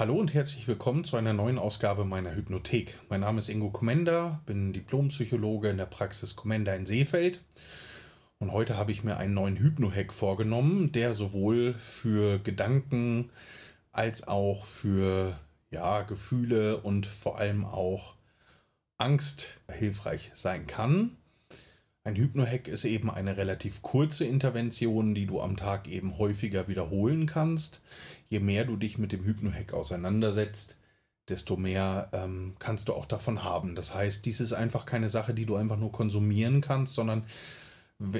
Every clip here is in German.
Hallo und herzlich willkommen zu einer neuen Ausgabe meiner Hypnothek. Mein Name ist Ingo Kommender, bin Diplompsychologe in der Praxis Kommender in Seefeld. Und heute habe ich mir einen neuen Hypno-Hack vorgenommen, der sowohl für Gedanken als auch für ja, Gefühle und vor allem auch Angst hilfreich sein kann. Ein Hypno-Hack ist eben eine relativ kurze Intervention, die du am Tag eben häufiger wiederholen kannst. Je mehr du dich mit dem Hypno-Hack auseinandersetzt, desto mehr ähm, kannst du auch davon haben. Das heißt, dies ist einfach keine Sache, die du einfach nur konsumieren kannst, sondern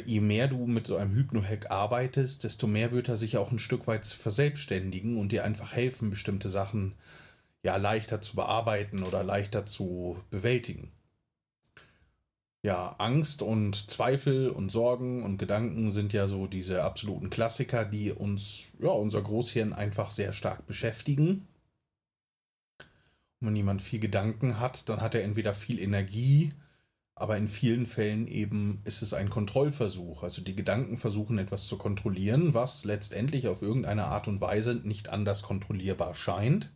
je mehr du mit so einem Hypno-Hack arbeitest, desto mehr wird er sich auch ein Stück weit verselbstständigen und dir einfach helfen, bestimmte Sachen ja leichter zu bearbeiten oder leichter zu bewältigen ja, Angst und Zweifel und Sorgen und Gedanken sind ja so diese absoluten Klassiker, die uns, ja, unser Großhirn einfach sehr stark beschäftigen. Und wenn jemand viel Gedanken hat, dann hat er entweder viel Energie, aber in vielen Fällen eben ist es ein Kontrollversuch. Also die Gedanken versuchen etwas zu kontrollieren, was letztendlich auf irgendeine Art und Weise nicht anders kontrollierbar scheint.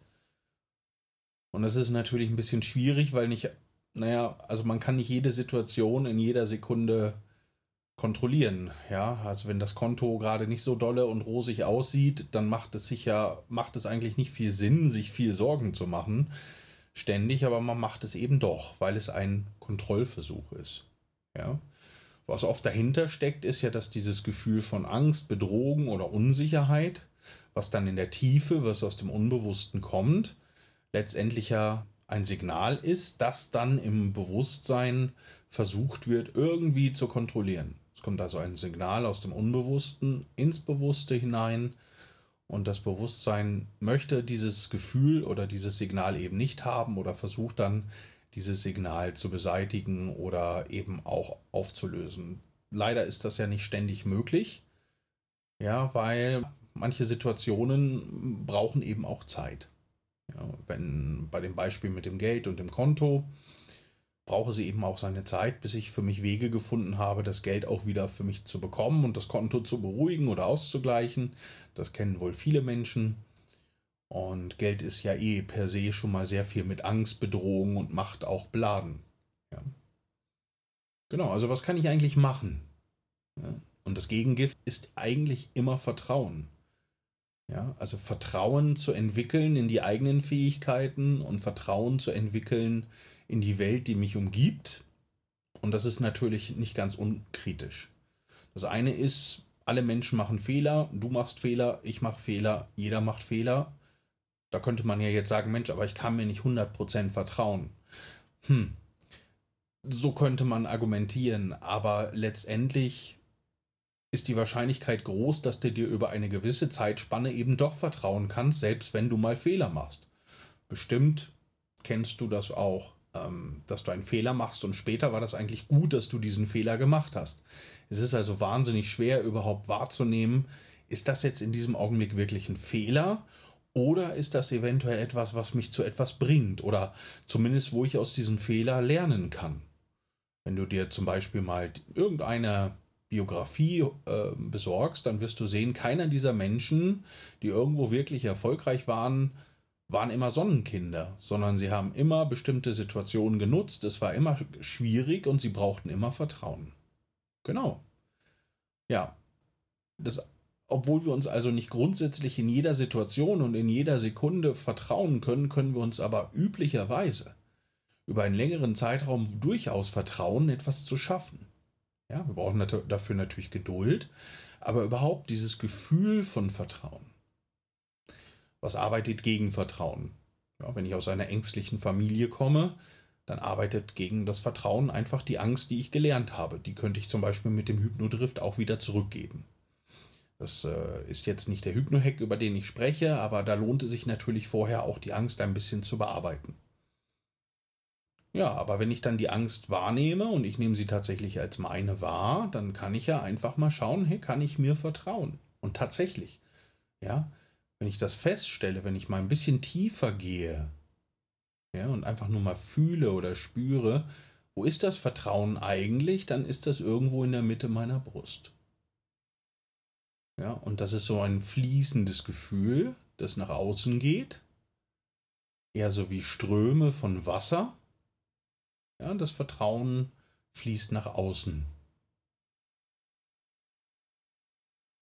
Und das ist natürlich ein bisschen schwierig, weil nicht naja, also man kann nicht jede Situation in jeder Sekunde kontrollieren. Ja, also wenn das Konto gerade nicht so dolle und rosig aussieht, dann macht es sich ja, macht es eigentlich nicht viel Sinn, sich viel Sorgen zu machen. Ständig, aber man macht es eben doch, weil es ein Kontrollversuch ist. Ja. Was oft dahinter steckt, ist ja, dass dieses Gefühl von Angst, Bedrohung oder Unsicherheit, was dann in der Tiefe, was aus dem Unbewussten kommt, letztendlich ja ein Signal ist, das dann im Bewusstsein versucht wird, irgendwie zu kontrollieren. Es kommt also ein Signal aus dem Unbewussten ins Bewusste hinein und das Bewusstsein möchte dieses Gefühl oder dieses Signal eben nicht haben oder versucht dann dieses Signal zu beseitigen oder eben auch aufzulösen. Leider ist das ja nicht ständig möglich, ja, weil manche Situationen brauchen eben auch Zeit. Ja, wenn bei dem Beispiel mit dem Geld und dem Konto brauche sie eben auch seine Zeit, bis ich für mich Wege gefunden habe, das Geld auch wieder für mich zu bekommen und das Konto zu beruhigen oder auszugleichen. Das kennen wohl viele Menschen. Und Geld ist ja eh per se schon mal sehr viel mit Angst, Bedrohung und Macht auch beladen. Ja. Genau, also was kann ich eigentlich machen? Ja. Und das Gegengift ist eigentlich immer Vertrauen. Ja, also Vertrauen zu entwickeln in die eigenen Fähigkeiten und Vertrauen zu entwickeln in die Welt, die mich umgibt. Und das ist natürlich nicht ganz unkritisch. Das eine ist, alle Menschen machen Fehler, du machst Fehler, ich mache Fehler, jeder macht Fehler. Da könnte man ja jetzt sagen, Mensch, aber ich kann mir nicht 100% vertrauen. Hm, so könnte man argumentieren, aber letztendlich ist die Wahrscheinlichkeit groß, dass du dir über eine gewisse Zeitspanne eben doch vertrauen kannst, selbst wenn du mal Fehler machst. Bestimmt kennst du das auch, ähm, dass du einen Fehler machst und später war das eigentlich gut, dass du diesen Fehler gemacht hast. Es ist also wahnsinnig schwer überhaupt wahrzunehmen, ist das jetzt in diesem Augenblick wirklich ein Fehler oder ist das eventuell etwas, was mich zu etwas bringt oder zumindest wo ich aus diesem Fehler lernen kann. Wenn du dir zum Beispiel mal irgendeine Biografie äh, besorgst, dann wirst du sehen, keiner dieser Menschen, die irgendwo wirklich erfolgreich waren, waren immer Sonnenkinder, sondern sie haben immer bestimmte Situationen genutzt, es war immer schwierig und sie brauchten immer Vertrauen. Genau. Ja. Das, obwohl wir uns also nicht grundsätzlich in jeder Situation und in jeder Sekunde vertrauen können, können wir uns aber üblicherweise über einen längeren Zeitraum durchaus vertrauen, etwas zu schaffen. Ja, wir brauchen dafür natürlich Geduld, aber überhaupt dieses Gefühl von Vertrauen. Was arbeitet gegen Vertrauen? Ja, wenn ich aus einer ängstlichen Familie komme, dann arbeitet gegen das Vertrauen einfach die Angst, die ich gelernt habe. Die könnte ich zum Beispiel mit dem Hypnodrift auch wieder zurückgeben. Das äh, ist jetzt nicht der Hypnohack, über den ich spreche, aber da lohnt es sich natürlich vorher auch die Angst ein bisschen zu bearbeiten. Ja, aber wenn ich dann die Angst wahrnehme und ich nehme sie tatsächlich als meine wahr, dann kann ich ja einfach mal schauen, hey, kann ich mir vertrauen? Und tatsächlich, ja, wenn ich das feststelle, wenn ich mal ein bisschen tiefer gehe, ja, und einfach nur mal fühle oder spüre, wo ist das Vertrauen eigentlich, dann ist das irgendwo in der Mitte meiner Brust. Ja, und das ist so ein fließendes Gefühl, das nach außen geht eher so wie Ströme von Wasser. Ja, das Vertrauen fließt nach außen.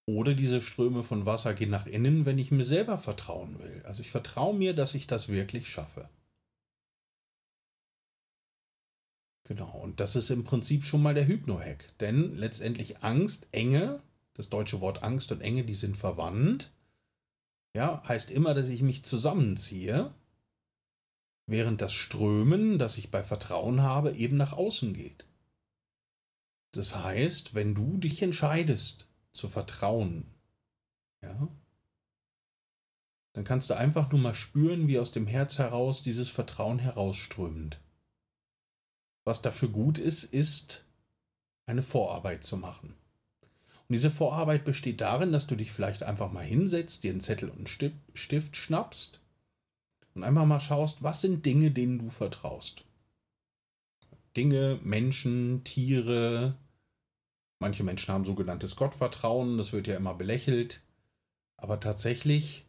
Oder diese Ströme von Wasser gehen nach innen, wenn ich mir selber vertrauen will. Also ich vertraue mir, dass ich das wirklich schaffe. Genau, und das ist im Prinzip schon mal der Hypno-Hack. Denn letztendlich Angst, Enge, das deutsche Wort Angst und Enge, die sind verwandt. Ja, heißt immer, dass ich mich zusammenziehe, während das Strömen, das ich bei Vertrauen habe, eben nach außen geht. Das heißt, wenn du dich entscheidest, zu vertrauen. Ja? Dann kannst du einfach nur mal spüren, wie aus dem Herz heraus dieses Vertrauen herausströmt. Was dafür gut ist, ist eine Vorarbeit zu machen. Und diese Vorarbeit besteht darin, dass du dich vielleicht einfach mal hinsetzt, dir einen Zettel und einen Stift schnappst und einfach mal schaust, was sind Dinge, denen du vertraust. Dinge, Menschen, Tiere, Manche Menschen haben sogenanntes Gottvertrauen, das wird ja immer belächelt. Aber tatsächlich,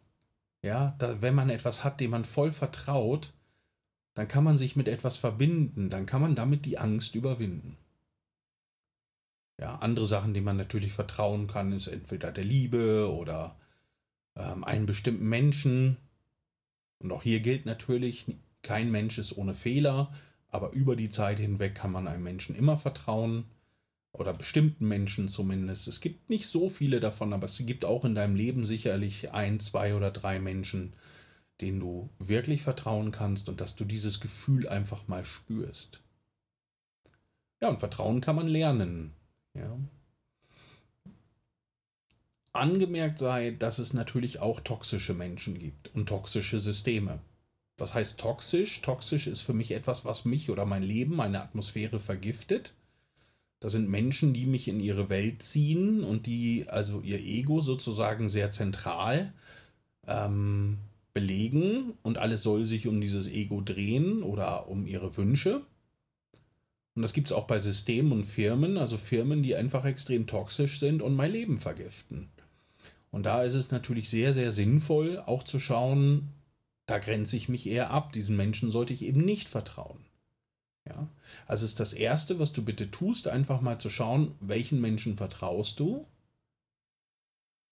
ja, da, wenn man etwas hat, dem man voll vertraut, dann kann man sich mit etwas verbinden, dann kann man damit die Angst überwinden. Ja, andere Sachen, denen man natürlich vertrauen kann, ist entweder der Liebe oder ähm, einen bestimmten Menschen. Und auch hier gilt natürlich, kein Mensch ist ohne Fehler, aber über die Zeit hinweg kann man einem Menschen immer vertrauen oder bestimmten Menschen zumindest. Es gibt nicht so viele davon, aber es gibt auch in deinem Leben sicherlich ein, zwei oder drei Menschen, denen du wirklich vertrauen kannst und dass du dieses Gefühl einfach mal spürst. Ja, und Vertrauen kann man lernen. Ja. Angemerkt sei, dass es natürlich auch toxische Menschen gibt und toxische Systeme. Was heißt toxisch? Toxisch ist für mich etwas, was mich oder mein Leben, meine Atmosphäre vergiftet das sind Menschen, die mich in ihre Welt ziehen und die also ihr Ego sozusagen sehr zentral ähm, belegen und alles soll sich um dieses Ego drehen oder um ihre Wünsche. Und das gibt es auch bei Systemen und Firmen, also Firmen, die einfach extrem toxisch sind und mein Leben vergiften. Und da ist es natürlich sehr, sehr sinnvoll, auch zu schauen, da grenze ich mich eher ab. Diesen Menschen sollte ich eben nicht vertrauen. Ja? Also ist das Erste, was du bitte tust, einfach mal zu schauen, welchen Menschen vertraust du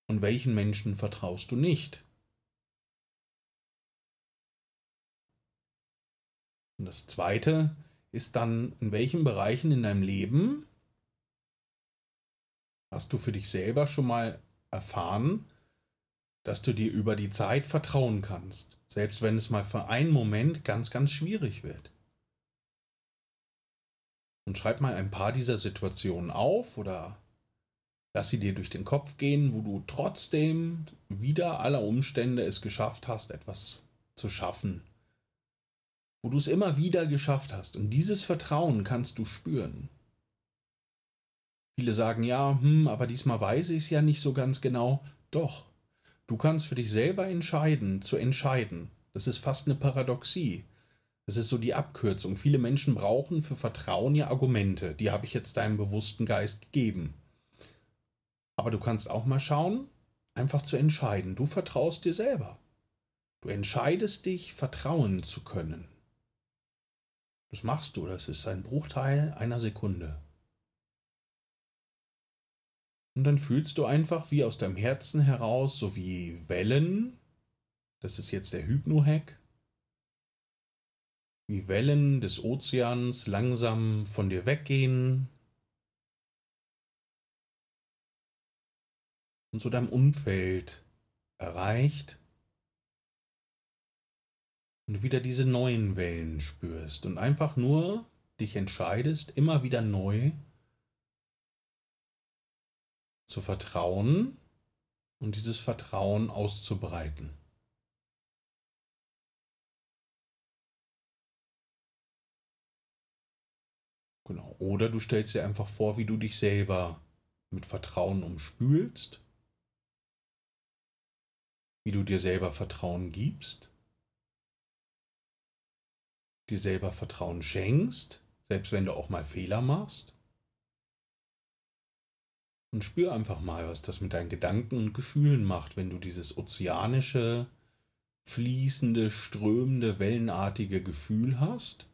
und welchen Menschen vertraust du nicht. Und das Zweite ist dann, in welchen Bereichen in deinem Leben hast du für dich selber schon mal erfahren, dass du dir über die Zeit vertrauen kannst, selbst wenn es mal für einen Moment ganz, ganz schwierig wird und schreib mal ein paar dieser Situationen auf oder lass sie dir durch den Kopf gehen, wo du trotzdem wieder aller Umstände es geschafft hast, etwas zu schaffen. Wo du es immer wieder geschafft hast. Und dieses Vertrauen kannst du spüren. Viele sagen ja, hm, aber diesmal weiß ich es ja nicht so ganz genau. Doch, du kannst für dich selber entscheiden, zu entscheiden. Das ist fast eine Paradoxie. Das ist so die Abkürzung. Viele Menschen brauchen für Vertrauen ja Argumente. Die habe ich jetzt deinem bewussten Geist gegeben. Aber du kannst auch mal schauen, einfach zu entscheiden. Du vertraust dir selber. Du entscheidest dich, vertrauen zu können. Das machst du, das ist ein Bruchteil einer Sekunde. Und dann fühlst du einfach wie aus deinem Herzen heraus, so wie Wellen, das ist jetzt der Hypno-Hack, wie Wellen des Ozeans langsam von dir weggehen und so deinem Umfeld erreicht und wieder diese neuen Wellen spürst und einfach nur dich entscheidest, immer wieder neu zu vertrauen und dieses Vertrauen auszubreiten. Genau. Oder du stellst dir einfach vor, wie du dich selber mit Vertrauen umspülst, wie du dir selber Vertrauen gibst, dir selber Vertrauen schenkst, selbst wenn du auch mal Fehler machst. Und spür einfach mal, was das mit deinen Gedanken und Gefühlen macht, wenn du dieses ozeanische, fließende, strömende, wellenartige Gefühl hast.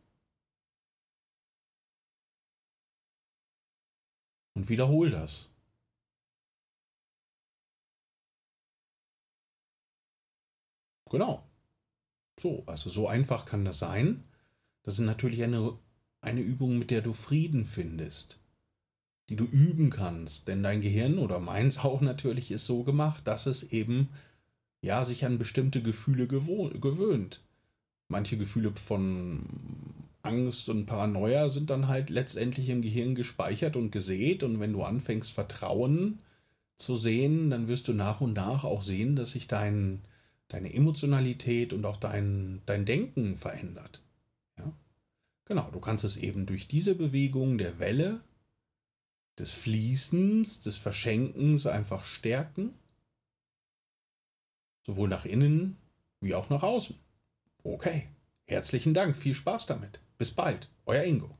Und wiederhol das. Genau. So, also so einfach kann das sein. Das ist natürlich eine, eine Übung, mit der du Frieden findest, die du üben kannst. Denn dein Gehirn oder meins auch natürlich ist so gemacht, dass es eben ja sich an bestimmte Gefühle gewöhnt. Manche Gefühle von Angst und Paranoia sind dann halt letztendlich im Gehirn gespeichert und gesät. Und wenn du anfängst, Vertrauen zu sehen, dann wirst du nach und nach auch sehen, dass sich dein, deine Emotionalität und auch dein, dein Denken verändert. Ja? Genau, du kannst es eben durch diese Bewegung der Welle, des Fließens, des Verschenkens einfach stärken. Sowohl nach innen wie auch nach außen. Okay, herzlichen Dank, viel Spaß damit. Bis bald, euer Ingo.